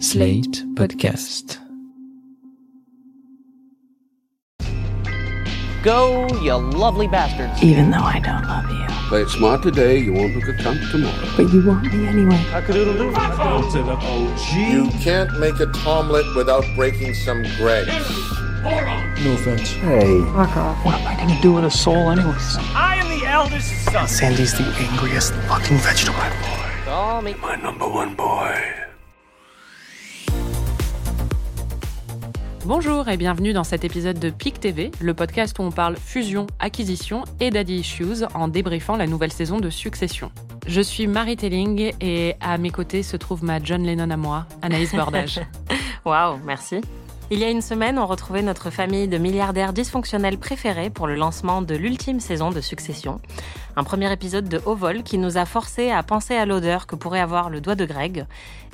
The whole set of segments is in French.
Slate Podcast. Go, you lovely bastards. even though I don't love you. Play it smart today, you won't look a cunt tomorrow. But you want me anyway. You can't make a tomlet without breaking some grapes. No offense. Hey. Fuck off. What am I gonna do with a soul anyways? I am the eldest son. Sandy's the angriest fucking vegetable. boy. Call me. My number one boy. Bonjour et bienvenue dans cet épisode de PIC TV, le podcast où on parle fusion, acquisition et daddy issues en débriefant la nouvelle saison de Succession. Je suis Marie Telling et à mes côtés se trouve ma John Lennon à moi, Anaïs Bordage. Waouh, merci. Il y a une semaine, on retrouvait notre famille de milliardaires dysfonctionnels préférés pour le lancement de l'ultime saison de Succession. Un premier épisode de haut vol qui nous a forcé à penser à l'odeur que pourrait avoir le doigt de Greg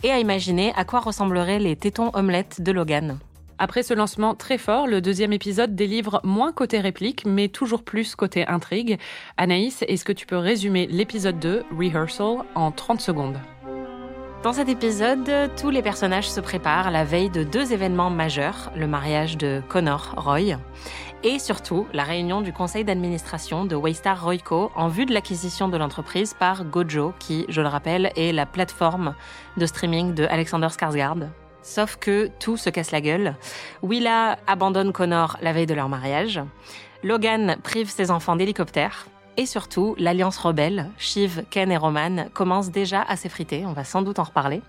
et à imaginer à quoi ressembleraient les tétons omelettes de Logan. Après ce lancement très fort, le deuxième épisode délivre moins côté réplique, mais toujours plus côté intrigue. Anaïs, est-ce que tu peux résumer l'épisode 2, Rehearsal, en 30 secondes? Dans cet épisode, tous les personnages se préparent la veille de deux événements majeurs, le mariage de Connor Roy et surtout la réunion du conseil d'administration de Waystar Royco en vue de l'acquisition de l'entreprise par Gojo, qui, je le rappelle, est la plateforme de streaming de Alexander Skarsgård. Sauf que tout se casse la gueule. Willa abandonne Connor la veille de leur mariage. Logan prive ses enfants d'hélicoptère. Et surtout, l'alliance rebelle, Shiv, Ken et Roman, commence déjà à s'effriter. On va sans doute en reparler.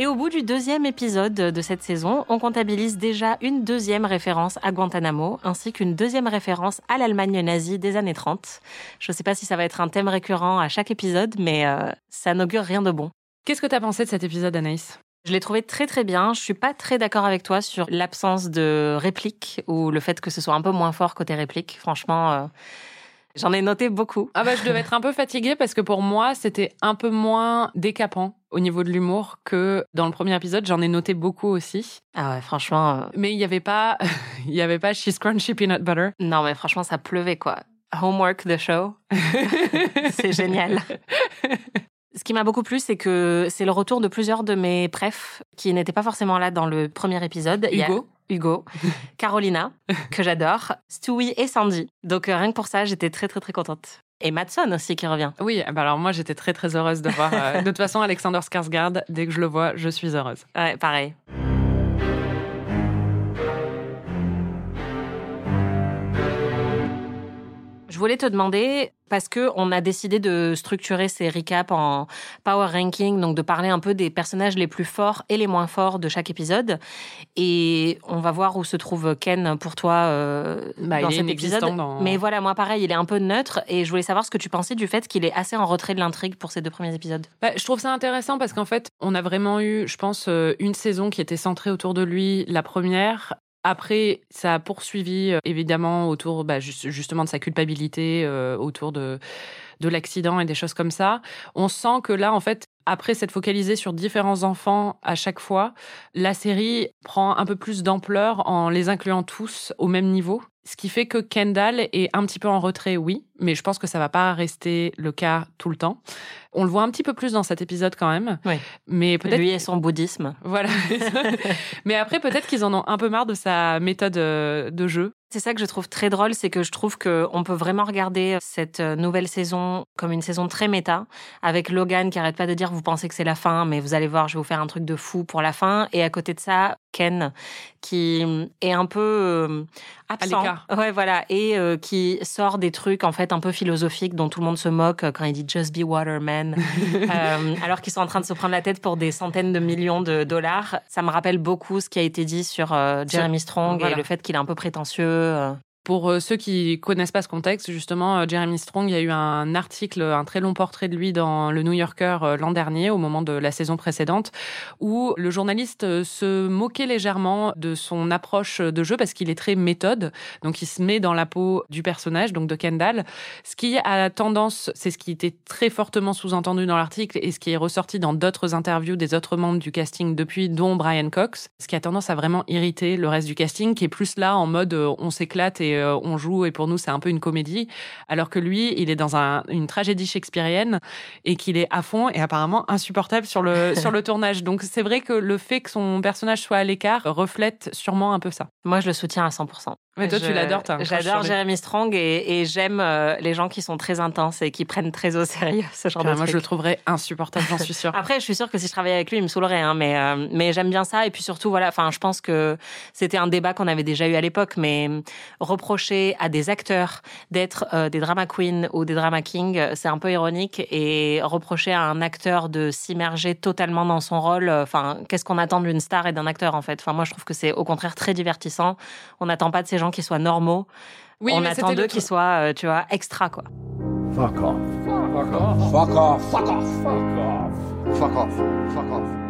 Et au bout du deuxième épisode de cette saison, on comptabilise déjà une deuxième référence à Guantanamo, ainsi qu'une deuxième référence à l'Allemagne nazie des années 30. Je ne sais pas si ça va être un thème récurrent à chaque épisode, mais euh, ça n'augure rien de bon. Qu'est-ce que t'as pensé de cet épisode, Anaïs? Je l'ai trouvé très très bien. Je suis pas très d'accord avec toi sur l'absence de réplique ou le fait que ce soit un peu moins fort côté réplique. Franchement, euh, j'en ai noté beaucoup. Ah bah je devais être un peu fatiguée parce que pour moi c'était un peu moins décapant au niveau de l'humour que dans le premier épisode. J'en ai noté beaucoup aussi, Ah ouais, franchement, euh, mais il n'y avait pas, il y avait pas She's Crunchy Peanut Butter. non mais franchement ça pleuvait quoi. Homework the show, c'est génial. Ce qui m'a beaucoup plu, c'est que c'est le retour de plusieurs de mes prefs qui n'étaient pas forcément là dans le premier épisode. Hugo. Hugo, Carolina, que j'adore, Stewie et Sandy. Donc euh, rien que pour ça, j'étais très très très contente. Et Matson aussi qui revient. Oui, bah alors moi j'étais très très heureuse de voir. euh, de toute façon, Alexander Skarsgård, dès que je le vois, je suis heureuse. Ouais, pareil. Je voulais te demander, parce que on a décidé de structurer ces recaps en power ranking, donc de parler un peu des personnages les plus forts et les moins forts de chaque épisode. Et on va voir où se trouve Ken pour toi euh, Bah, dans cet épisode. dans- Mais voilà, moi pareil, il est un peu neutre et je voulais savoir ce que tu pensais du fait qu'il est assez en retrait de l'intrigue pour ces deux premiers épisodes. Bah, je trouve ça intéressant parce qu'en fait, on a vraiment eu, je pense, euh, une saison qui était centrée autour de lui, la première. Après, ça a poursuivi euh, évidemment autour bah, juste- justement de sa culpabilité, euh, autour de, de l'accident et des choses comme ça. On sent que là, en fait, après s'être focalisé sur différents enfants à chaque fois, la série prend un peu plus d'ampleur en les incluant tous au même niveau. Ce qui fait que Kendall est un petit peu en retrait, oui, mais je pense que ça va pas rester le cas tout le temps. On le voit un petit peu plus dans cet épisode quand même. Oui. Mais peut-être Lui et son bouddhisme. voilà. mais après, peut-être qu'ils en ont un peu marre de sa méthode euh, de jeu. C'est ça que je trouve très drôle, c'est que je trouve qu'on peut vraiment regarder cette euh, nouvelle saison comme une saison très méta, avec Logan qui arrête pas de dire vous pensez que c'est la fin, mais vous allez voir, je vais vous faire un truc de fou pour la fin. Et à côté de ça, Ken qui est un peu euh, absent, ouais voilà, et euh, qui sort des trucs en fait un peu philosophiques dont tout le monde se moque euh, quand il dit just be euh, alors qu'ils sont en train de se prendre la tête pour des centaines de millions de dollars. Ça me rappelle beaucoup ce qui a été dit sur euh, Jeremy Strong voilà. et le fait qu'il est un peu prétentieux. Pour euh, ceux qui connaissent pas ce contexte, justement, euh, Jeremy Strong, il y a eu un article, un très long portrait de lui dans le New Yorker euh, l'an dernier, au moment de la saison précédente, où le journaliste se moquait légèrement de son approche de jeu parce qu'il est très méthode. Donc, il se met dans la peau du personnage, donc de Kendall. Ce qui a tendance, c'est ce qui était très fortement sous-entendu dans l'article et ce qui est ressorti dans d'autres interviews des autres membres du casting depuis, dont Brian Cox, ce qui a tendance à vraiment irriter le reste du casting, qui est plus là en mode on s'éclate et euh, on joue et pour nous c'est un peu une comédie, alors que lui, il est dans un- une tragédie shakespearienne et qu'il est à fond et apparemment insupportable sur le, sur le tournage. Donc c'est vrai que le fait que son personnage soit à l'écart reflète sûrement un peu ça. Moi, je le soutiens à 100%. Mais toi, tu Je- l'adores, t'as J'adore. Jeremy Strong et, et j'aime euh, les gens qui sont très intenses et qui prennent très au sérieux ce genre Enfin, de moi, je le trouverais insupportable, j'en suis sûre. Après, je suis sûre que si je travaillais avec lui, il me saoulerait, hein, mais euh, mais j'aime bien ça. Et puis surtout, voilà, enfin, je pense que c'était un débat qu'on avait déjà eu à l'époque, mais euh, reprocher à des acteurs d'être euh, des drama queens ou des drama kings, c'est un peu ironique. Et reprocher à un acteur de s'immerger totalement dans son rôle, enfin, qu'est-ce qu'on attend d'une star et d'un acteur en fait? Enfin, moi, je trouve que c'est au contraire très divertissant. On n'attend pas de ces gens qui soient normaux. Oui, On attend d'eux qu'ils soient, euh, tu vois, extra quoi. Fuck off. Fuck off. Fuck off. Fuck off. Fuck off. Fuck off.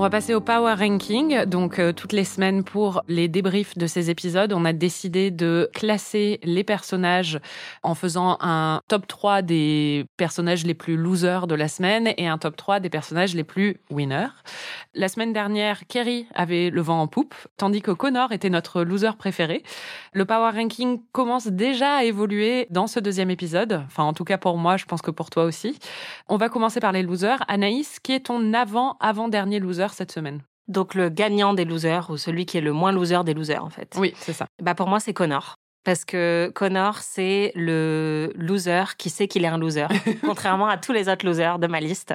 On va passer au Power Ranking. Donc, euh, toutes les semaines pour les débriefs de ces épisodes, on a décidé de classer les personnages en faisant un top 3 des personnages les plus losers de la semaine et un top 3 des personnages les plus winners. La semaine dernière, Kerry avait le vent en poupe, tandis que Connor était notre loser préféré. Le Power Ranking commence déjà à évoluer dans ce deuxième épisode. Enfin, en tout cas pour moi, je pense que pour toi aussi. On va commencer par les losers. Anaïs, qui est ton avant-avant-dernier loser cette semaine Donc le gagnant des losers ou celui qui est le moins loser des losers en fait. Oui, c'est ça. Bah pour moi c'est Connor. Parce que Connor, c'est le loser qui sait qu'il est un loser, contrairement à tous les autres losers de ma liste.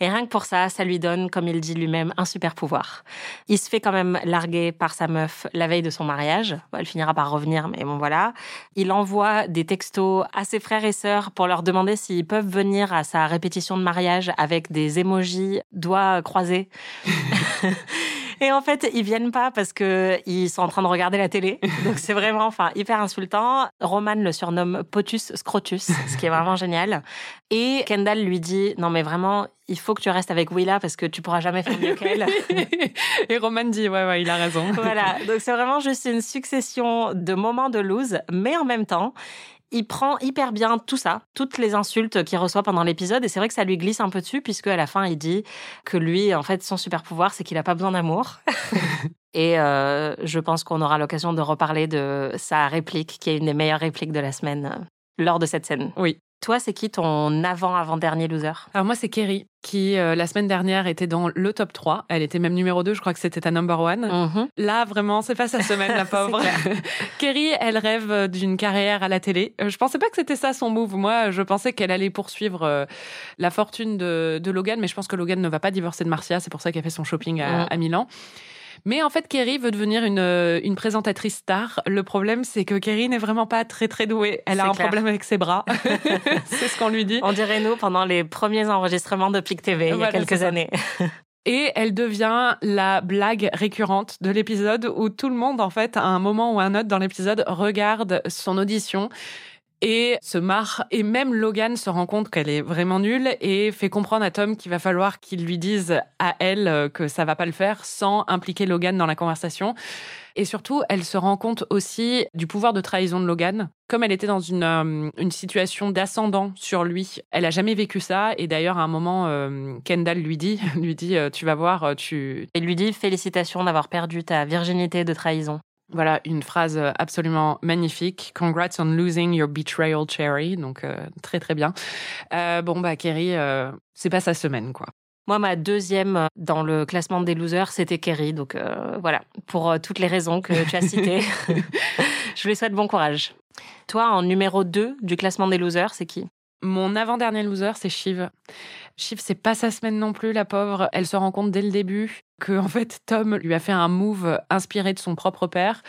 Et rien que pour ça, ça lui donne, comme il dit lui-même, un super pouvoir. Il se fait quand même larguer par sa meuf la veille de son mariage. Bon, elle finira par revenir, mais bon voilà. Il envoie des textos à ses frères et sœurs pour leur demander s'ils peuvent venir à sa répétition de mariage avec des emojis doigts croisés. Et en fait, ils viennent pas parce que ils sont en train de regarder la télé. Donc c'est vraiment, enfin, hyper insultant. Roman le surnomme Potus Scrotus, ce qui est vraiment génial. Et Kendall lui dit, non mais vraiment, il faut que tu restes avec Willa parce que tu pourras jamais faire mieux qu'elle. Et Roman dit, ouais, ouais, il a raison. voilà. Donc c'est vraiment juste une succession de moments de lose, mais en même temps, il prend hyper bien tout ça, toutes les insultes qu'il reçoit pendant l'épisode, et c'est vrai que ça lui glisse un peu dessus, puisque à la fin, il dit que lui, en fait, son super pouvoir, c'est qu'il n'a pas besoin d'amour. et euh, je pense qu'on aura l'occasion de reparler de sa réplique, qui est une des meilleures répliques de la semaine euh, lors de cette scène. Oui. Toi, c'est qui ton avant-avant-dernier loser? Alors moi, c'est Kerry, qui euh, la semaine dernière était dans le top 3. Elle était même numéro 2, je crois que c'était ta number one. Mhm. Là, vraiment, c'est pas sa semaine, la pauvre. Kerry, elle rêve d'une carrière à la télé. Euh, Je pensais pas que c'était ça son move. Moi, je pensais qu'elle allait poursuivre euh, la fortune de, de Logan, mais je pense que Logan ne va pas divorcer de Marcia. C'est pour ça qu'elle fait son shopping à, Mm. à Milan. Mais en fait, Kerry veut devenir une, euh, une présentatrice star. Le problème, c'est que Kerry n'est vraiment pas très très douée. Elle a un clair. problème avec ses bras. c'est ce qu'on lui dit. On dirait nous pendant les premiers enregistrements de PIC TV il y a quelques années. Et elle devient la blague récurrente de l'épisode où tout le monde, en fait, à un moment ou à un autre dans l'épisode, regarde son audition et se marre. Et même Logan se rend compte qu'elle est vraiment nulle et fait comprendre à Tom qu'il va falloir qu'il lui dise à elle euh, que ça va pas le faire sans impliquer Logan dans la conversation. Et surtout, elle se rend compte aussi du pouvoir de trahison de Logan. Comme elle était dans une, euh, une situation d'ascendant sur lui, elle a jamais vécu ça. Et d'ailleurs, à un moment, euh, Kendall lui dit, lui dit, tu vas voir, tu, Il lui dit félicitations d'avoir perdu ta virginité de trahison. Voilà, une phrase euh, absolument magnifique. Congrats on losing your betrayal, Cherry. Donc, euh, très, très bien. Euh, bon, bah, Kerry, euh, c'est pas sa semaine, quoi. Moi, ma deuxième dans le classement des losers, c'était Kerry. Donc voilà, pour toutes les raisons que tu as citées, je lui souhaite bon courage. Toi, en numéro 2 du classement des losers, c'est qui? Mon avant-dernier loser, c'est Shiv. Shiv, c'est pas sa semaine non plus, la pauvre. Elle se rend compte dès le début que, en fait, Tom lui a fait un move inspiré de son propre père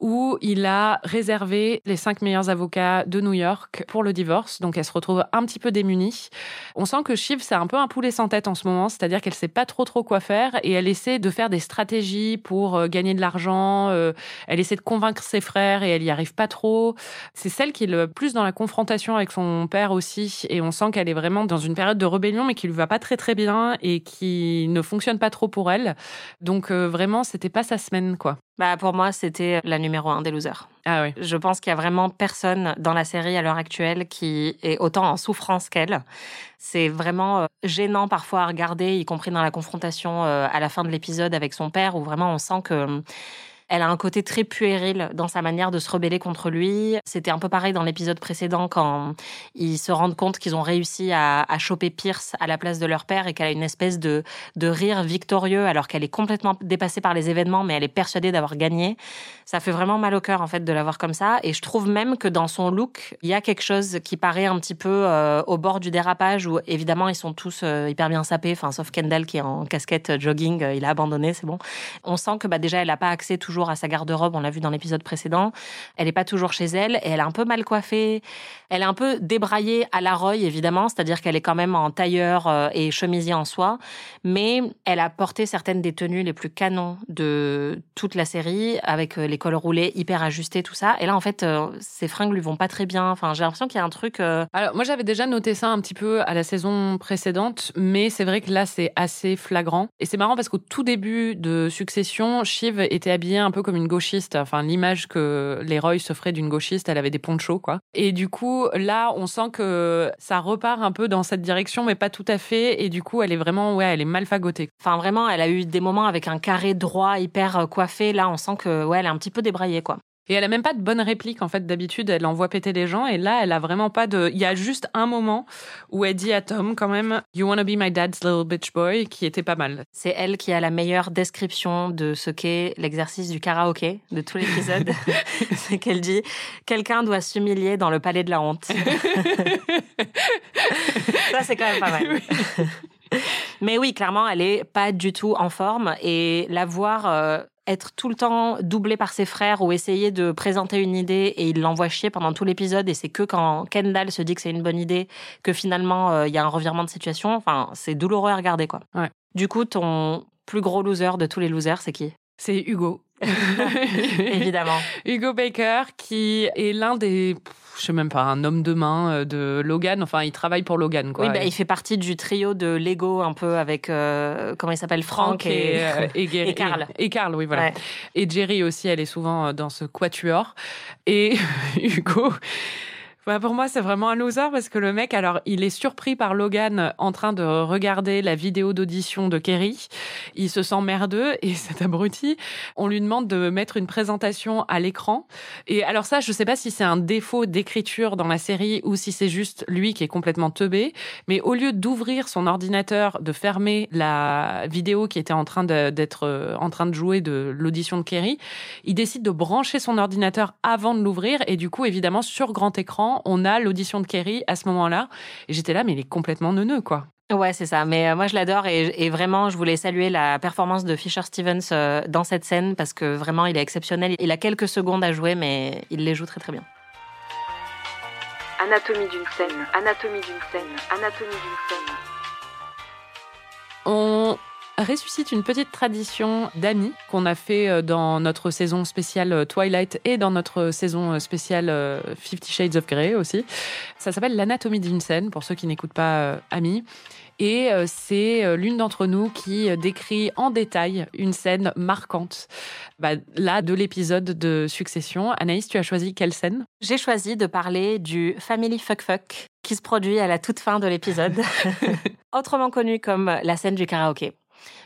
où il a réservé les cinq meilleurs avocats de New York pour le divorce. Donc, elle se retrouve un petit peu démunie. On sent que Shiv, c'est un peu un poulet sans tête en ce moment, c'est-à-dire qu'elle sait pas trop trop quoi faire et elle essaie de faire des stratégies pour euh, gagner de l'argent. euh, elle essaie de convaincre ses frères et elle y arrive pas trop. C'est celle qui est le plus dans la confrontation avec son père aussi. Et on sent qu'elle est vraiment dans une période de rébellion, mais qui lui va pas très très bien et qui ne fonctionne pas trop pour elle. Donc euh, vraiment, c'était pas sa semaine, quoi. Bah, Pour moi, c'était la numéro 1 des losers. Ah oui. Je pense qu'il y a vraiment personne dans la série à l'heure actuelle qui est autant en souffrance qu'elle. C'est vraiment euh, gênant parfois à regarder, y compris dans la confrontation euh, à la fin de l'épisode avec son père, où vraiment on sent que euh, Elle a un côté très puéril dans sa manière de se rebeller contre lui. C'était un peu pareil dans l'épisode précédent quand ils se rendent compte qu'ils ont réussi à, choper Pierce à la place de leur père et qu'elle a une espèce de, de rire victorieux alors qu'elle est complètement dépassée par les événements mais elle est persuadée d'avoir gagné. Ça fait vraiment mal au cœur en fait de la voir comme ça et je trouve même que dans son look, il y a quelque chose qui paraît un petit peu euh, au bord du dérapage où évidemment ils sont tous euh, hyper bien sapés, enfin sauf Kendall qui est en casquette euh, jogging, il a abandonné, c'est bon. On sent que bah, déjà elle n'a pas accès toujours à sa garde-robe, on l'a vu dans l'épisode précédent. Elle n'est pas toujours chez elle et elle est un peu mal coiffée. Elle est un peu débraillée à la Roy évidemment, c'est-à-dire qu'elle est quand même en tailleur et chemisier en soie, mais elle a porté certaines des tenues les plus canons de toute la série avec les cols roulés hyper ajustés, tout ça. Et là en fait, ces fringues lui vont pas très bien. Enfin, j'ai l'impression qu'il y a un truc. Alors moi j'avais déjà noté ça un petit peu à la saison précédente, mais c'est vrai que là c'est assez flagrant. Et c'est marrant parce qu'au tout début de Succession, Shiv était habillée un peu comme une gauchiste. Enfin l'image que les Roy se feraient d'une gauchiste, elle avait des ponchos quoi. Et du coup là on sent que ça repart un peu dans cette direction, mais pas tout à fait. Et du coup elle est vraiment ouais elle est mal fagotée. Enfin vraiment elle a eu des moments avec un carré droit hyper coiffé. Là on sent que ouais elle est un petit peu débraillée quoi. Et elle a même pas de bonne réplique en fait. D'habitude, elle envoie péter les gens et là, elle a vraiment pas de. Il y a juste un moment où elle dit à Tom quand même "You wanna be my dad's little bitch boy", qui était pas mal. C'est elle qui a la meilleure description de ce qu'est l'exercice du karaoké de tout l'épisode. c'est qu'elle dit "Quelqu'un doit s'humilier dans le palais de la honte". Ça, c'est quand même pas mal. Mais oui, clairement, elle est pas du tout en forme et la voir euh, être tout le temps doublé par ses frères ou essayer de présenter une idée et il l'envoie chier pendant tout l'épisode et c'est que quand Kendall se dit que c'est une bonne idée que finalement euh, il y a un revirement de situation. Enfin, c'est douloureux à regarder quoi. Ouais. Du coup, ton plus gros loser de tous les losers, c'est qui? C'est Hugo. Évidemment. Hugo Baker, qui est l'un des, je sais même pas, un homme de main euh, de Logan. Enfin, il travaille pour Logan, quoi. Oui, bah, il fait partie du trio de Lego, un peu avec, euh, comment il s'appelle, Frank, Frank et, euh, et, Gary- et Carl. Et, Carl, oui, voilà. Ouais. Et Jerry aussi, elle est souvent dans ce quatuor. Et Hugo. Bah, pour moi, c'est vraiment un loser parce que le mec, alors, il est surpris par Logan en train de regarder la vidéo d'audition de Kerry. Il se sent merdeux et cet abruti, on lui demande de mettre une présentation à l'écran. Et alors ça, je sais pas si c'est un défaut d'écriture dans la série ou si c'est juste lui qui est complètement teubé. Mais au lieu d'ouvrir son ordinateur, de fermer la vidéo qui était en train d'être euh, en train de jouer de l'audition de Kerry, il décide de brancher son ordinateur avant de l'ouvrir. Et du coup, évidemment, sur grand écran, on a l'audition de Kerry à ce moment-là. Et j'étais là, mais il est complètement neuneux, quoi. Ouais, c'est ça. Mais euh, moi, je l'adore et, et vraiment, je voulais saluer la performance de Fisher Stevens euh, dans cette scène parce que vraiment, il est exceptionnel. Il a quelques secondes à jouer, mais il les joue très très bien. Anatomie d'une scène, anatomie d'une scène, anatomie d'une scène. Ressuscite une petite tradition d'amis qu'on a fait euh, dans notre saison spéciale euh, Twilight et dans notre saison euh, spéciale euh, Fifty Shades of Grey aussi. Ça s'appelle l'anatomie d'une scène pour ceux qui n'écoutent pas Amis. Et c'est l'une d'entre nous qui décrit en détail une scène marquante. Bah, là, de l'épisode de Succession. Anaïs, tu as choisi quelle scène? J'ai choisi de parler du Family Fuck Fuck qui se produit à la toute fin de l'épisode, autrement connu comme la scène du karaoké.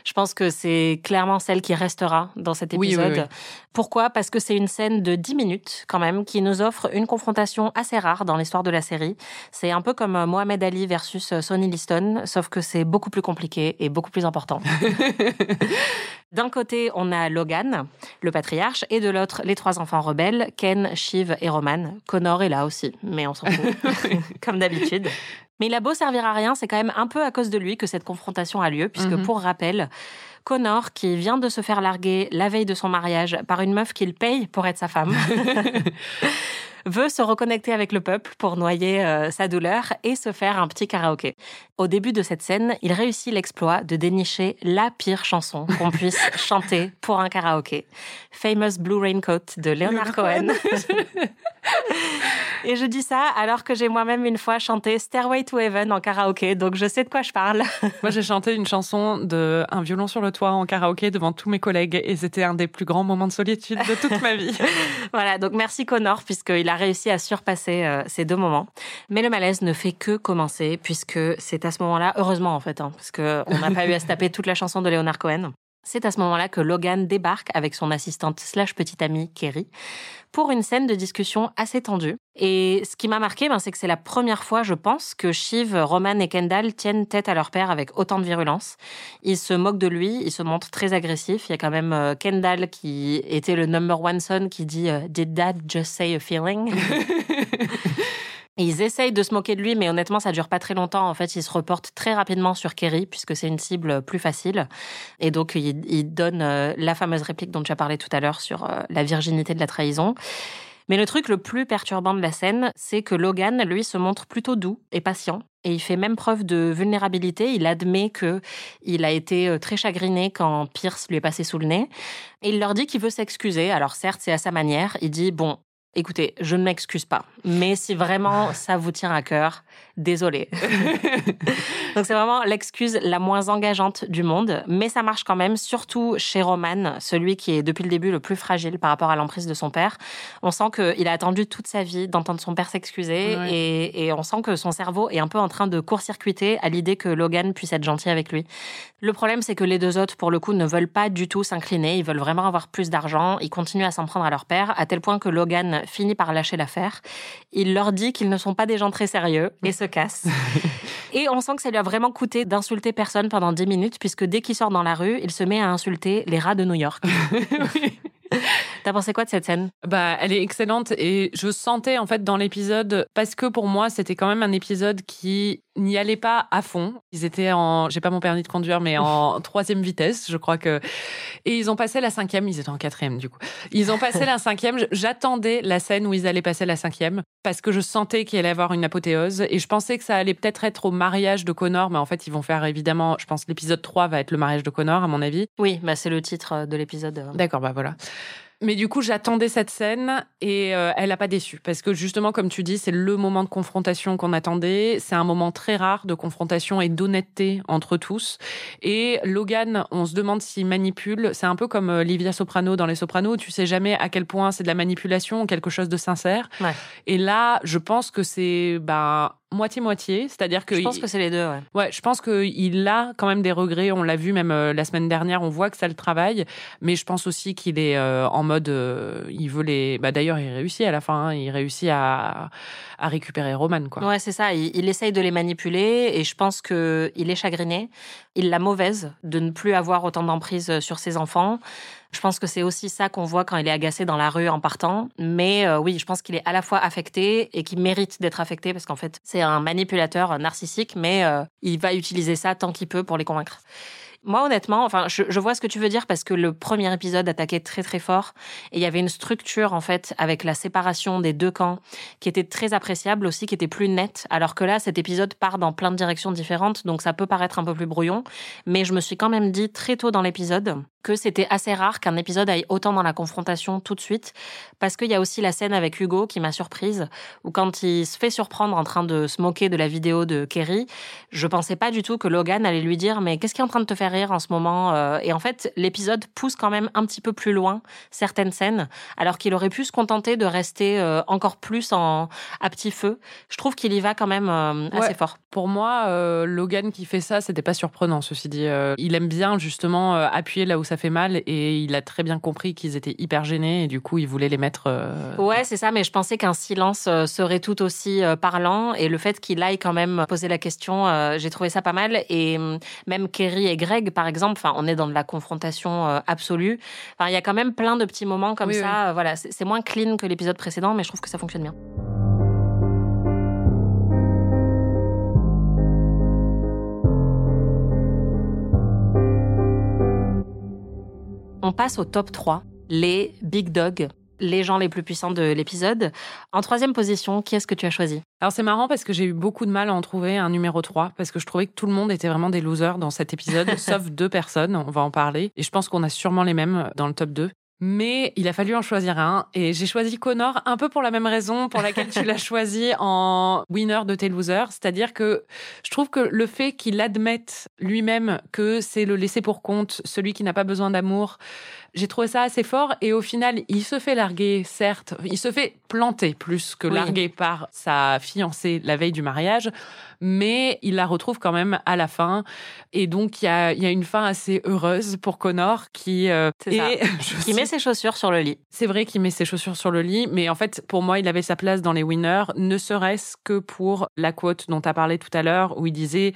Je pense que c'est clairement celle qui restera dans cet Oui, oui, épisode. oui. Pourquoi? Parce que c'est une scène de 10 minutes quand même qui nous offre une confrontation assez rare dans l'histoire de la série. C'est un peu comme euh, Mohamed Ali versus euh, Sonny Liston, sauf que c'est beaucoup plus compliqué et beaucoup plus important. D'un côté, on a Logan, le patriarche, et de l'autre, les trois enfants rebelles, Ken, Shiv et Roman. Connor est là aussi, mais on s'en fout, comme d'habitude. Mais il a beau servir à rien, c'est quand même un peu à cause de lui que cette confrontation a lieu, puisque Mhm. pour rappel, Connor, qui vient de se faire larguer la veille de son mariage par une meuf qu'il paye pour être sa femme, veut se reconnecter avec le peuple pour noyer euh, sa douleur et se faire un petit karaoké. Au début de cette scène, il réussit l'exploit de dénicher la pire chanson qu'on puisse chanter pour un karaoké. Famous Blue Raincoat de Leonard Cohen. Et je dis ça alors que j'ai moi-même une fois chanté Stairway to Heaven en karaoké, donc je sais de quoi je parle. Moi, j'ai chanté une chanson de Un violon sur le toit en karaoké devant tous mes collègues et c'était un des plus grands moments de solitude de toute ma vie. Voilà, donc merci Connor puisqu'il a réussi à surpasser euh, ces deux moments. Mais le malaise ne fait que commencer puisque c'est à ce moment-là, heureusement en fait, hein, parce qu'on n'a pas eu à se taper toute la chanson de Leonard Cohen. C'est à ce moment-là que Logan débarque avec son assistante slash petite amie Kerry pour une scène de discussion assez tendue. Et ce qui m'a marqué, ben, c'est que c'est la première fois, je pense, que Shiv, Roman et Kendall tiennent tête à leur père avec autant de virulence. Ils se moquent de lui, ils se montrent très agressifs. Il y a quand même euh, Kendall qui était le number one son qui dit euh, Did dad just say a feeling? Ils essayent de se moquer de lui, mais honnêtement, ça dure pas très longtemps. En fait, ils se reportent très rapidement sur Kerry, puisque c'est une cible plus facile. Et donc, ils, ils donnent euh, la fameuse réplique dont tu as parlé tout à l'heure sur euh, la virginité de la trahison. Mais le truc le plus perturbant de la scène, c'est que Logan, lui, se montre plutôt doux et patient. Et il fait même preuve de vulnérabilité. Il admet que il a été euh, très chagriné quand Pierce lui est passé sous le nez. Et il leur dit qu'il veut s'excuser. Alors certes, c'est à sa manière. Il dit, bon, Écoutez, je ne m'excuse pas, mais si vraiment ça vous tient à cœur, désolé. Donc c'est vraiment l'excuse la moins engageante du monde, mais ça marche quand même, surtout chez Roman, celui qui est depuis le début le plus fragile par rapport à l'emprise de son père. On sent qu'il a attendu toute sa vie d'entendre son père s'excuser et on sent que son cerveau est un peu en train de court-circuiter à l'idée que Logan puisse être gentil avec lui. Le problème, c'est que les deux autres, pour le coup, ne veulent pas du tout s'incliner. Ils veulent vraiment avoir plus d'argent. Ils continuent à s'en prendre à leur père, à tel point que Logan finit par lâcher l'affaire. Il leur dit qu'ils ne sont pas des gens très sérieux et se casse. et on sent que ça lui a vraiment coûté d'insulter personne pendant 10 minutes, puisque dès qu'il sort dans la rue, il se met à insulter les rats de New York. T'as pensé quoi de cette scène? Bah, elle est excellente et je sentais en fait dans l'épisode parce que pour moi c'était quand même un épisode qui n'y allait pas à fond. Ils étaient en, j'ai pas mon permis de conduire, mais en troisième vitesse, je crois que, et ils ont passé la cinquième. Ils étaient en quatrième du coup. Ils ont passé la cinquième. J'attendais la scène où ils allaient passer la cinquième parce que je sentais qu'il allait y avoir une apothéose et je pensais que ça allait peut-être être au mariage de Connor, mais en fait ils vont faire évidemment, je pense l'épisode 3 va être le mariage de Connor à mon avis. Oui, bah c'est le titre de l'épisode. D'accord, bah voilà. Mais du coup, j'attendais cette scène et euh, elle a pas déçu parce que justement, comme tu dis, c'est le moment de confrontation qu'on attendait. C'est un moment très rare de confrontation et d'honnêteté entre tous. Et Logan, on se demande s'il manipule. C'est un peu comme euh, Livia Soprano dans Les Sopranos. Tu sais jamais à quel point c'est de la manipulation ou quelque chose de sincère. Ouais. Et là, je pense que c'est bah moitié-moitié, c'est-à-dire que Je pense il- que c'est les deux, ouais. Ouais, je pense qu'il a quand même des regrets. On l'a vu même euh, la semaine dernière. On voit que ça le travaille, mais je pense aussi qu'il est euh, en mode. euh, il veut les. Bah d'ailleurs, il réussit à la fin. hein. il réussit à, à récupérer Roman, quoi. Ouais, c'est ça. Il, il essaye de les manipuler et je pense que il est chagriné. Il l'a mauvaise de ne plus avoir autant d'emprise sur ses enfants. Je pense que c'est aussi ça qu'on voit quand il est agacé dans la rue en partant. Mais euh, oui, je pense qu'il est à la fois affecté et qu'il mérite d'être affecté parce qu'en fait, c'est un manipulateur narcissique, mais euh, il va utiliser ça tant qu'il peut pour les convaincre. Moi, honnêtement, enfin, je, vois ce que tu veux dire parce que le premier épisode attaquait très très fort et il y avait une structure en fait avec la séparation des deux camps qui était très appréciable aussi, qui était plus nette. Alors que là, cet épisode part dans plein de directions différentes, donc ça peut paraître un peu plus brouillon. Mais je me suis quand même dit très tôt dans l'épisode que c'était assez rare qu'un épisode aille autant dans la confrontation tout de suite, parce qu'il y a aussi la scène avec Hugo qui m'a surprise, où quand il se fait surprendre en train de se moquer de la vidéo de Kerry, je pensais pas du tout que Logan allait lui dire mais qu'est-ce qui est en train de te faire rire en ce moment Euh, Et en fait, l'épisode pousse quand même un petit peu plus loin certaines scènes, alors qu'il aurait pu se contenter de rester euh, encore plus en à petit feu. Je trouve qu'il y va quand même euh, assez fort. Pour moi, Logan qui fait ça, c'était pas surprenant. Ceci dit, il aime bien justement appuyer là où ça fait mal et il a très bien compris qu'ils étaient hyper gênés et du coup, il voulait les mettre. Ouais, c'est ça, mais je pensais qu'un silence serait tout aussi parlant et le fait qu'il aille quand même poser la question, j'ai trouvé ça pas mal et hum, même Kerry et Greg par exemple, enfin on est dans de la confrontation euh, absolue. Enfin, il y a quand même plein de petits moments comme Oui, ça, voilà, c'est c'est moins clean que l'épisode précédent mais je trouve que ça fonctionne bien. On passe au top 3, les big dogs, les gens les plus puissants de l'épisode. En troisième position, qui est-ce que tu as choisi? Alors c'est marrant parce que j'ai eu beaucoup de mal à en trouver un numéro 3 parce que je trouvais que tout le monde était vraiment des losers dans cet épisode, sauf deux personnes, on va en parler. Et je pense qu'on a sûrement les mêmes dans le top 2. Mais il a fallu en choisir un et j'ai choisi Connor un peu pour la même raison pour laquelle tu l'as choisi en winner de tes losers. C'est-à-dire que je trouve que le fait qu'il admette lui-même que c'est le laisser pour compte, celui qui n'a pas besoin d'amour, j'ai trouvé ça assez fort et au final, il se fait larguer, certes. Il se fait planté plus que Oui. largué par sa fiancée la veille du mariage, mais il la retrouve quand même à la fin. Et donc, il y a, y a une fin assez heureuse pour Connor qui... euh, ça. Qui met ses chaussures sur le lit. C'est vrai qu'il met ses chaussures sur le lit, mais en fait, pour moi, il avait sa place dans les winners, ne serait-ce que pour la quote dont tu as parlé tout à l'heure, où il disait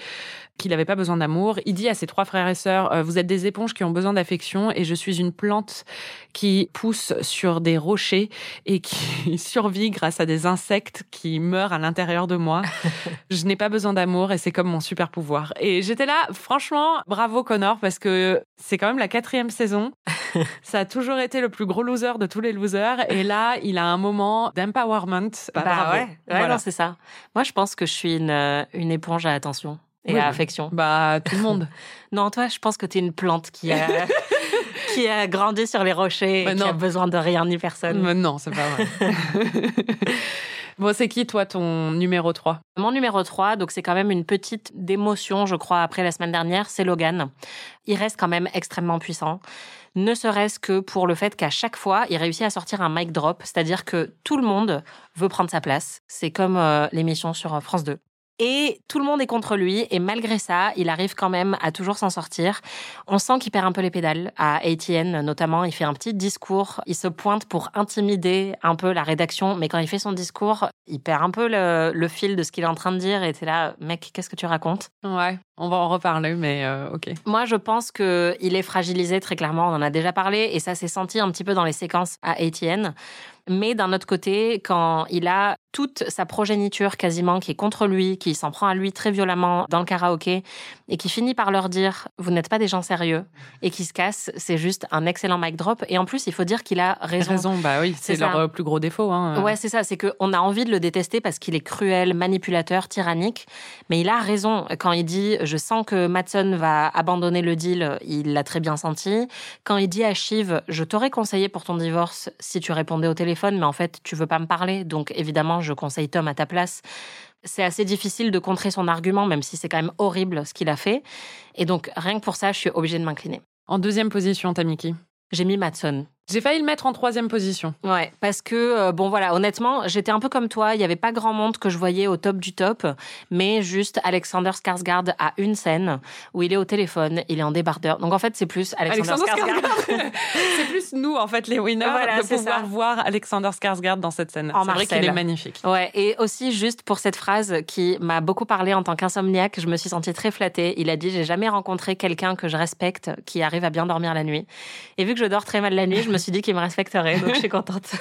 qu'il n'avait pas besoin d'amour. Il dit à ses trois frères et sœurs, euh, vous êtes des éponges qui ont besoin d'affection et je suis une plante qui pousse sur des rochers et qui survit grâce à des insectes qui meurent à l'intérieur de moi. je n'ai pas besoin d'amour et c'est comme mon super pouvoir. Et j'étais là, franchement, bravo Connor, parce que c'est quand même la quatrième saison. Ça a toujours été le plus gros loser de tous les losers. Et là, il a un moment d'empowerment. Bah, bravo. ouais, ouais Voilà. c'est ça. Moi, je pense que je suis une, euh, une éponge à attention et Oui, à bah. affection. Bah, tout le monde. Non, toi, je pense que tu es une plante qui a, qui a grandi sur les rochers Bah et qui a besoin de rien ni personne. Mais non, c'est pas vrai. bon, c'est qui, toi, ton numéro 3 Mon numéro 3, donc c'est quand même une petite démotion, je crois, après la semaine dernière, c'est Logan. Il reste quand même extrêmement puissant. Ne serait-ce que pour le fait qu'à chaque fois, il réussit à sortir un mic drop, c'est-à-dire que tout le monde veut prendre sa place. C'est comme euh, l'émission sur euh, France 2. Et tout le monde est contre lui, et malgré ça, il arrive quand même à toujours s'en sortir. On sent qu'il perd un peu les pédales. À ATN, notamment, il fait un petit discours. Il se pointe pour intimider un peu la rédaction, mais quand il fait son discours, il perd un peu le, le fil de ce qu'il est en train de dire. Et t'es là, mec, qu'est-ce que tu racontes? Ouais, on va en reparler, mais euh, ok. Moi, je pense que il est fragilisé très clairement. On en a déjà parlé, et ça s'est senti un petit peu dans les séquences à ATN. Mais d'un autre côté, quand il a toute sa progéniture quasiment qui est contre lui, qui s'en prend à lui très violemment dans le karaoké, et qui finit par leur dire vous n'êtes pas des gens sérieux, et qui se casse, c'est juste un excellent mic drop. Et en plus, il faut dire qu'il a raison. Raison, bah oui, c'est leur ça. euh, plus gros défaut. Hein. Ouais, c'est ça. C'est qu'on a envie de le détester parce qu'il est cruel, manipulateur, tyrannique. Mais il a raison quand il dit Je sens que Matson va abandonner le deal. Il l'a très bien senti. Quand il dit à Shiv Je t'aurais conseillé pour ton divorce si tu répondais au téléphone, mais en fait, tu veux pas me parler. Donc évidemment, je conseille Tom à ta place. C'est assez difficile de contrer son argument, même si c'est quand même horrible ce qu'il a fait. Et donc, rien que pour ça, je suis obligée de m'incliner. En deuxième position, qui? J'ai mis Matson. J'ai failli le mettre en troisième position. Ouais, parce que, euh, bon voilà, honnêtement, j'étais un peu comme toi, il n'y avait pas grand monde que je voyais au top du top, mais juste Alexander Skarsgård a une scène où il est au téléphone, il est en débardeur. Donc en fait, c'est plus Alexander, Alexander Skarsgård. Skarsgård. c'est plus nous, en fait, les winners, Voilà, de c'est pouvoir ça. voir Alexander Skarsgård dans cette scène. En C'est vrai qu'il est magnifique. Ouais, et aussi juste pour cette phrase qui m'a beaucoup parlé en tant qu'insomniaque, je me suis sentie très flattée. Il a dit J'ai jamais rencontré quelqu'un que je respecte qui arrive à bien dormir la nuit. Et vu que je dors très mal la nuit, je me suis dit qu'il me respecterait, donc je suis contente.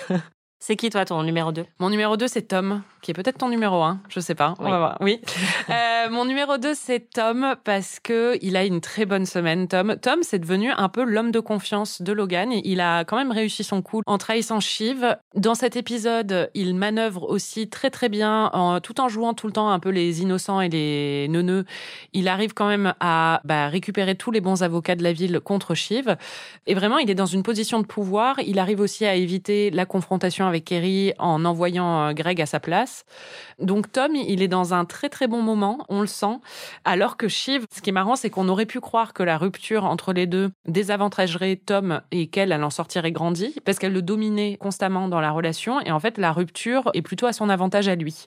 C'est qui toi ton numéro 2 Mon numéro 2, c'est Tom, qui est peut-être ton numéro 1, je sais pas. On Oui. va voir. Oui. Euh, mon numéro 2, c'est Tom, parce que il a une très bonne semaine, Tom. Tom, c'est devenu un peu l'homme de confiance de Logan. Il a quand même réussi son coup en trahissant Shiv. Dans cet épisode, il manœuvre aussi très très bien, en, tout en jouant tout le temps un peu les innocents et les neuneux. Il arrive quand même à bah, récupérer tous les bons avocats de la ville contre Shiv. Et vraiment, il est dans une position de pouvoir. Il arrive aussi à éviter la confrontation avec Kerry en envoyant euh, Greg à sa place. Donc Tom, il est dans un très très bon moment, on le sent. Alors que Shiv, ce qui est marrant, c'est qu'on aurait pu croire que la rupture entre les deux désavantagerait Tom et qu'elle, elle en sortirait grandie, parce qu'elle le dominait constamment dans la relation. Et en fait, la rupture est plutôt à son avantage à lui.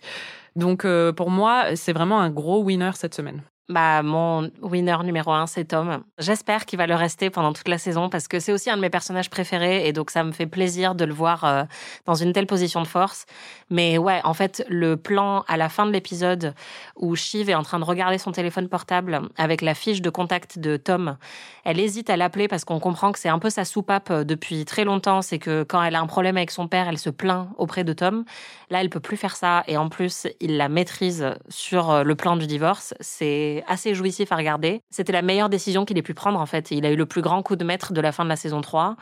Donc euh, pour moi, c'est vraiment un gros winner cette semaine. Bah, mon winner numéro un, c'est Tom. J'espère qu'il va le rester pendant toute la saison parce que c'est aussi un de mes personnages préférés et donc ça me fait plaisir de le voir euh, dans une telle position de force. Mais ouais, en fait, le plan à la fin de l'épisode où Shiv est en train de regarder son téléphone portable avec la fiche de contact de Tom, elle hésite à l'appeler parce qu'on comprend que c'est un peu sa soupape euh, depuis très longtemps. C'est que quand elle a un problème avec son père, elle se plaint auprès de Tom. Là, elle peut plus faire ça et en plus, il la maîtrise sur euh, le plan du divorce. C'est assez jouissif à regarder. C'était la meilleure décision qu'il ait pu prendre en fait. Il a eu le plus grand coup de maître de la fin de la saison 3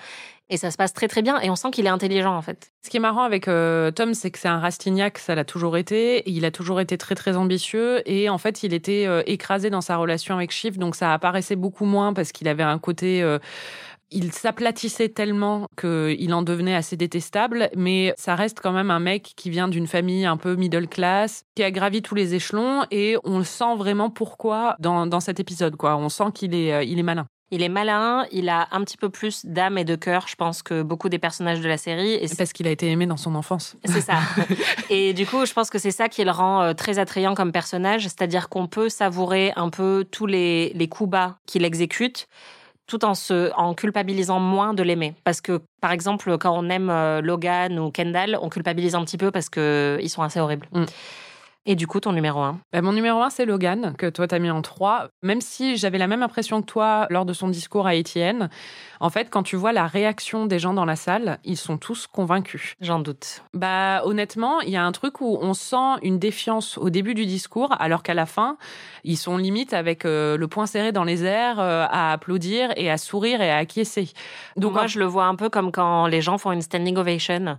et ça se passe très très bien et on sent qu'il est intelligent en fait. Ce qui est marrant avec euh, Tom, c'est que c'est un Rastignac, ça l'a toujours été. Il a toujours été très très ambitieux et en fait, il était euh, écrasé dans sa relation avec Shiv, donc ça apparaissait beaucoup moins parce qu'il avait un côté. euh, il s'aplatissait tellement qu'il en devenait assez détestable, mais ça reste quand même un mec qui vient d'une famille un peu middle class, qui a gravi tous les échelons, et on sent vraiment pourquoi dans, dans cet épisode. Quoi. On sent qu'il est, euh, il est malin. Il est malin, il a un petit peu plus d'âme et de cœur, je pense, que beaucoup des personnages de la série. Et Parce qu'il a été aimé dans son enfance. c'est ça. et du coup, je pense que c'est ça qui le rend euh, très attrayant comme personnage, c'est-à-dire qu'on peut savourer un peu tous les, les coups bas qu'il exécute tout en se en culpabilisant moins de l'aimer parce que par exemple quand on aime euh, Logan ou Kendall on culpabilise un petit peu parce que ils sont assez horribles Mm. Et du coup ton numéro un Bah, mon numéro 1, c'est Logan, que toi, t'as mis en 3. Même si j'avais la même impression que toi lors de son discours à Etienne, en fait, quand tu vois la réaction des gens dans la salle, ils sont tous convaincus. j'en doute Bah, honnêtement, il y a un truc où on sent une défiance au début du discours, alors qu'à la fin, ils sont limite avec euh, le poing serré dans les airs euh, à applaudir et à sourire et à acquiescer. donc moi en- je le vois un peu comme quand les gens font une standing ovation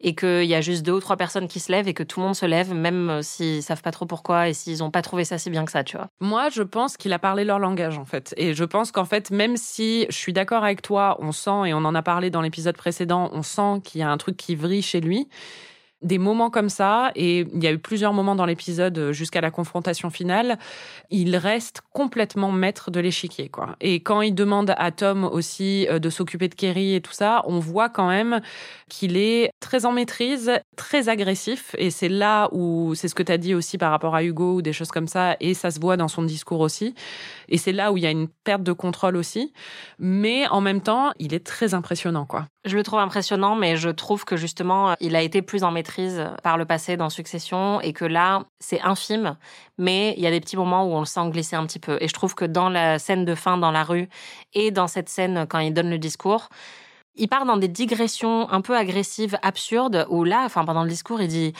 et qu'il y a juste deux ou trois personnes qui se lèvent et que tout le monde se lève même euh, s'ils savent pas trop pourquoi et s'ils ont pas trouvé ça si bien que ça tu vois Moi, je pense qu'il a parlé leur langage, en fait. Et je pense qu'en fait, même si je suis d'accord avec toi, on sent, et on en a parlé dans l'épisode précédent, on sent qu'il y a un truc qui vrille chez lui. Des moments comme ça, et il y a eu plusieurs moments dans l'épisode euh, jusqu'à la confrontation finale, il reste complètement maître de l'échiquier, quoi. Et quand il demande à Tom aussi euh, de s'occuper de Kerry et tout ça, on voit quand même qu'il est très en maîtrise, très agressif, et c'est là où c'est ce que tu as dit aussi par rapport à Hugo ou des choses comme ça, et ça se voit dans son discours aussi. Et c'est là où il y a une perte de contrôle aussi. Mais en même temps, il est très impressionnant, quoi. Je le trouve impressionnant, mais je trouve que justement, il a été plus en maîtrise par le passé dans Succession et que là, c'est infime, mais il y a des petits moments où on le sent glisser un petit peu. Et je trouve que dans la scène de fin dans la rue et dans cette scène quand il donne le discours, il part dans des digressions un peu agressives, absurdes, où là, enfin, pendant le discours, il dit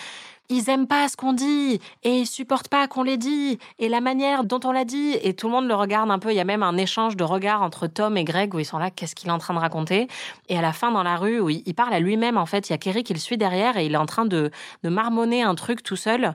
ils aiment pas ce qu'on dit et ils supportent pas qu'on les dit et la manière dont on l'a dit et tout le monde le regarde un peu. Il y a même un échange de regards entre Tom et Greg où ils sont là, qu'est-ce qu'il est en train de raconter? Et à la fin dans la rue où il il parle à lui-même en fait, il y a Kerry qui le suit derrière et il est en train de, de marmonner un truc tout seul.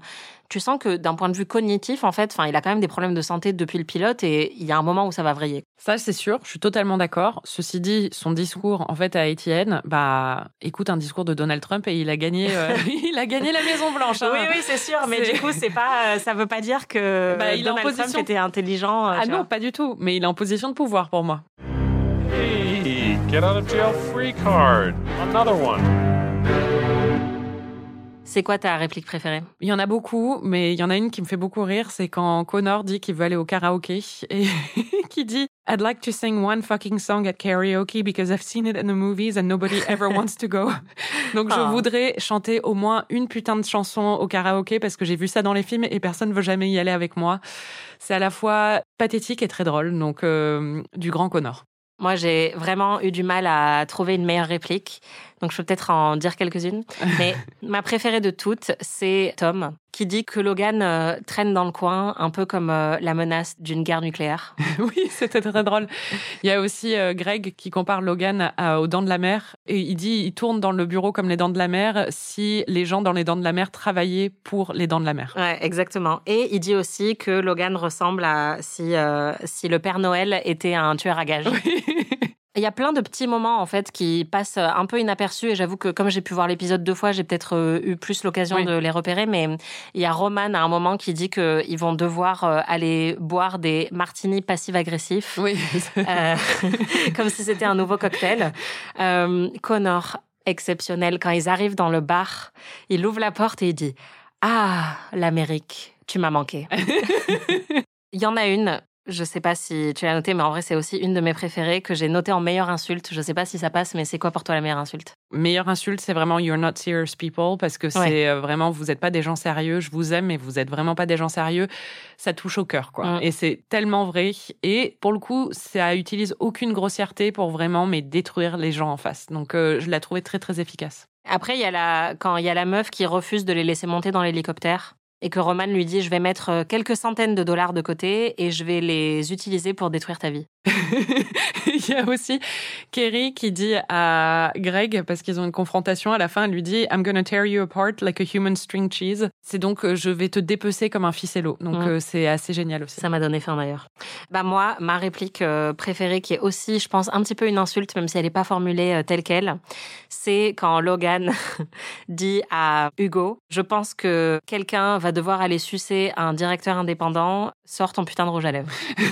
Tu sens que d'un point de vue cognitif en fait, enfin il a quand même des problèmes de santé depuis le pilote et il y a un moment où ça va vriller. Ça, c'est sûr, je suis totalement d'accord. Ceci dit, son discours, en fait, à Etienne, bah, écoute un discours de Donald Trump et il a gagné, euh, il a gagné la Maison Blanche. hein. Oui oui c'est sûr, mais du coup c'est pas, ça veut pas dire que Bah, il est en Donald position- Trump était intelligent. euh, Ah non, vois. pas du tout. Mais il est en position de pouvoir pour moi. Hey, get out of jail free card. Another one. C'est quoi ta réplique préférée? Il y en a beaucoup, mais il y en a une qui me fait beaucoup rire, c'est quand Connor dit qu'il veut aller au karaoké et qui dit I'd like to sing one fucking song at karaoke because I've seen it in the movies and nobody ever wants to go. Donc je Ah. voudrais chanter au moins une putain de chanson au karaoké parce que j'ai vu ça dans les films et personne ne veut jamais y aller avec moi. C'est à la fois pathétique et très drôle, donc euh, du grand Connor. Moi, j'ai vraiment eu du mal à trouver une meilleure réplique. Donc, je peux peut-être en dire quelques-unes. Mais ma préférée de toutes, c'est Tom, qui dit que Logan euh, traîne dans le coin, un peu comme euh, la menace d'une guerre nucléaire. Oui, c'était très drôle. Il y a aussi euh, Greg qui compare Logan à- aux dents de la mer et il dit il tourne dans le bureau comme les dents de la mer si les gens dans les dents de la mer travaillaient pour les dents de la mer. Ouais, exactement. Et il dit aussi que Logan ressemble à si, si le Père Noël était un tueur à gages. Il y a plein de petits moments en fait qui passent un peu inaperçus et j'avoue que comme j'ai pu voir l'épisode deux fois, j'ai peut-être euh, eu plus l'occasion Oui. de les repérer. Mais il y a Roman à un moment qui dit qu'ils vont devoir euh, aller boire des martinis passifs-agressifs, Oui. euh, comme si c'était un nouveau cocktail. Euh, Connor, exceptionnel, quand ils arrivent dans le bar, il ouvre la porte et il dit Ah, l'Amérique, tu m'as manqué. Il y en a une, je sais pas si tu l'as noté, mais en vrai, c'est aussi une de mes préférées que j'ai notée en meilleure insulte. Je sais pas si ça passe, mais c'est quoi pour toi la meilleure insulte? Meilleure insulte, c'est vraiment you're not serious people parce que c'est Ouais. euh, vraiment vous n'êtes pas des gens sérieux. Je vous aime, mais vous êtes vraiment pas des gens sérieux. Ça touche au cœur, quoi. Mm. Et c'est tellement vrai. Et pour le coup, ça utilise aucune grossièreté pour vraiment mais détruire les gens en face. Donc euh, je l'ai trouvé très très efficace. Après, il y a la, quand il y a la meuf qui refuse de les laisser monter dans l'hélicoptère et que Roman lui dit Je vais mettre euh, quelques centaines de dollars de côté et je vais les utiliser pour détruire ta vie. Il y a aussi Kerry qui dit à Greg, parce qu'ils ont une confrontation, à la fin, elle lui dit I'm gonna tear you apart like a human string cheese. C'est donc euh, je vais te dépecer comme un ficello. Donc Mm. euh, c'est assez génial aussi. Ça m'a donné faim d'ailleurs. Bah moi, ma réplique préférée, qui est aussi, je pense, un petit peu une insulte, même si elle n'est pas formulée telle quelle, c'est quand Logan dit à Hugo Je pense que quelqu'un va devoir aller sucer un directeur indépendant, sors ton putain de rouge à lèvres.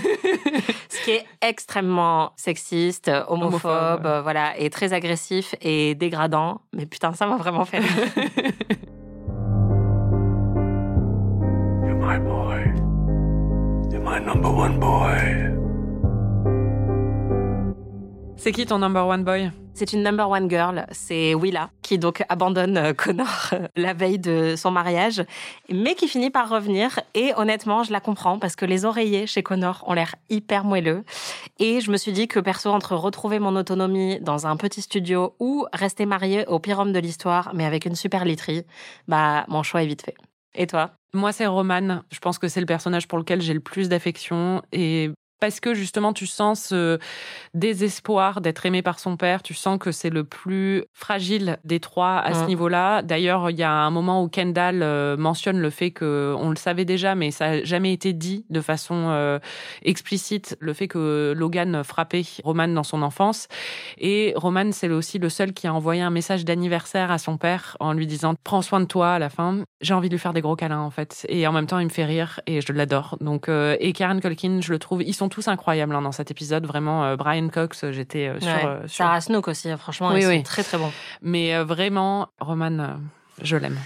qui est extrêmement sexiste, homophobe, Homophobe, ouais. euh, voilà, et très agressif et dégradant. Mais putain, ça m'a vraiment fait rire. You're my boy. You're my number one boy. C'est qui ton number one boy? C'est une number one girl, c'est Willa, qui donc abandonne euh, Connor euh, la veille de son mariage, mais qui finit par revenir. Et honnêtement, je la comprends parce que les oreillers chez Connor ont l'air hyper moelleux. Et je me suis dit que perso, entre retrouver mon autonomie dans un petit studio ou rester mariée au pire homme de l'histoire, mais avec une super literie, bah mon choix est vite fait. Et toi? Moi, c'est Roman. Je pense que c'est le personnage pour lequel j'ai le plus d'affection et parce que justement tu sens ce désespoir d'être aimé par son père, tu sens que c'est le plus fragile des trois à ce Mm. niveau-là. D'ailleurs, il y a un moment où Kendall euh, mentionne le fait que on le savait déjà, mais ça n'a jamais été dit de façon euh, explicite, le fait que Logan frappait Roman dans son enfance. Et Roman, c'est aussi le seul qui a envoyé un message d'anniversaire à son père en lui disant prends soin de toi à la fin. J'ai envie de lui faire des gros câlins en fait, et en même temps il me fait rire et je l'adore. Donc euh, et Karen Culkin, je le trouve, ils sont tous incroyables hein, dans cet épisode. Vraiment, euh, Brian Cox, j'étais euh, sur, Ouais. euh, sur- Sarah Snook aussi, franchement, Oui, ils oui. sont très très bons. mais euh, vraiment, Roman, euh, je l'aime.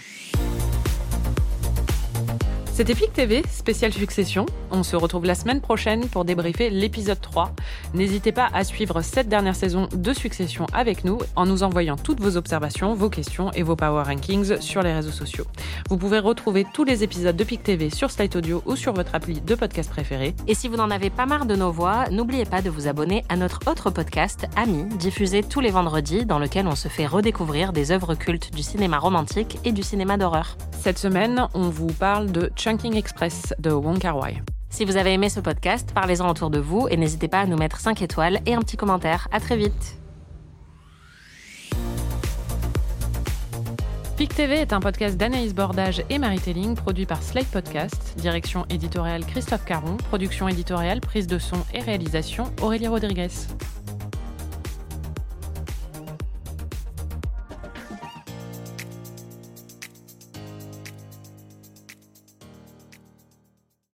C'était PIC TV, spécial Succession. On se retrouve la semaine prochaine pour débriefer l'épisode 3. N'hésitez pas à suivre cette dernière saison de Succession avec nous en nous envoyant toutes vos observations, vos questions et vos power rankings sur les réseaux sociaux. Vous pouvez retrouver tous les épisodes de PIC TV sur Slate Audio ou sur votre appli de podcast préféré. Et si vous n'en avez pas marre de nos voix, n'oubliez pas de vous abonner à notre autre podcast, Ami, diffusé tous les vendredis, dans lequel on se fait redécouvrir des œuvres cultes du cinéma romantique et du cinéma d'horreur. Cette semaine, on vous parle de Chunking Express de Wong Kar Wai. Si vous avez aimé ce podcast, parlez-en autour de vous et n'hésitez pas à nous mettre 5 étoiles et un petit commentaire. À très vite. PIC TV est un podcast d'Anaïs Bordage et Marie Telling, produit par Slate Podcast, direction éditoriale Christophe Caron, production éditoriale, prise de son et réalisation Aurélie Rodriguez.